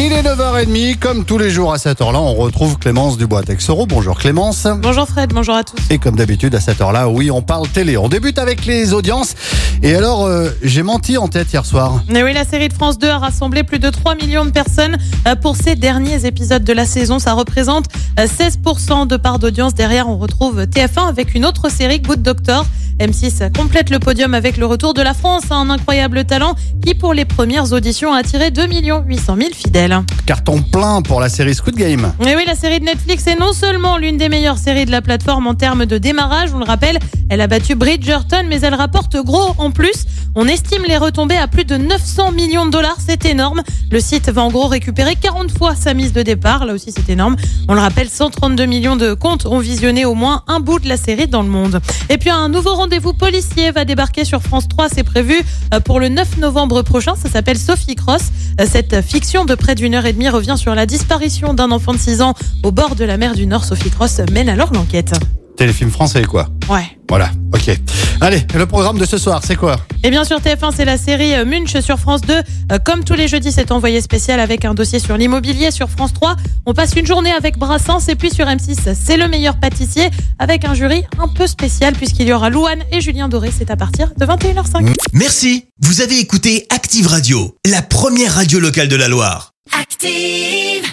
Il est 9h30, comme tous les jours à cette heure-là, on retrouve Clémence Dubois-Texoro. Bonjour Clémence. Bonjour Fred, bonjour à tous. Et comme d'habitude, à cette heure-là, oui, on parle télé. On débute avec les audiences. Et alors, euh, j'ai menti en tête hier soir. Mais oui, la série de France 2 a rassemblé plus de 3 millions de personnes euh, pour ces derniers épisodes de la saison. Ça représente euh, 16% de part d'audience. Derrière, on retrouve TF1 avec une autre série, Good Doctor. M6 complète le podium avec le retour de la France à un incroyable talent qui, pour les premières auditions, a attiré 2 800 000 fidèles. Carton plein pour la série Squid Game. Et oui, la série de Netflix est non seulement l'une des meilleures séries de la plateforme en termes de démarrage, on le rappelle, elle a battu Bridgerton, mais elle rapporte gros en plus. On estime les retombées à plus de 900 millions de dollars, c'est énorme. Le site va en gros récupérer 40 fois sa mise de départ, là aussi c'est énorme. On le rappelle, 132 millions de comptes ont visionné au moins un bout de la série dans le monde. Et puis un nouveau rendez-vous policier va débarquer sur France 3, c'est prévu euh, pour le 9 novembre prochain, ça s'appelle Sophie Cross. Euh, Cette fiction de près d'une heure et demie revient sur la disparition d'un enfant de 6 ans au bord de la mer du Nord. Sophie Cross mène alors l'enquête. Téléfilm français, quoi. Ouais. Voilà, ok. Allez, le programme de ce soir, c'est quoi? Et bien sûr, TF1, c'est la série euh, Munch sur France 2. Euh, Comme tous les jeudis, c'est envoyé spécial avec un dossier sur l'immobilier. Sur France 3, on passe une journée avec Brassens. Et puis sur M6, c'est le meilleur pâtissier avec un jury un peu spécial puisqu'il y aura Louane et Julien Doré. C'est à partir de 21h05. Merci, vous avez écouté Active Radio, la première radio locale de la Loire. Active.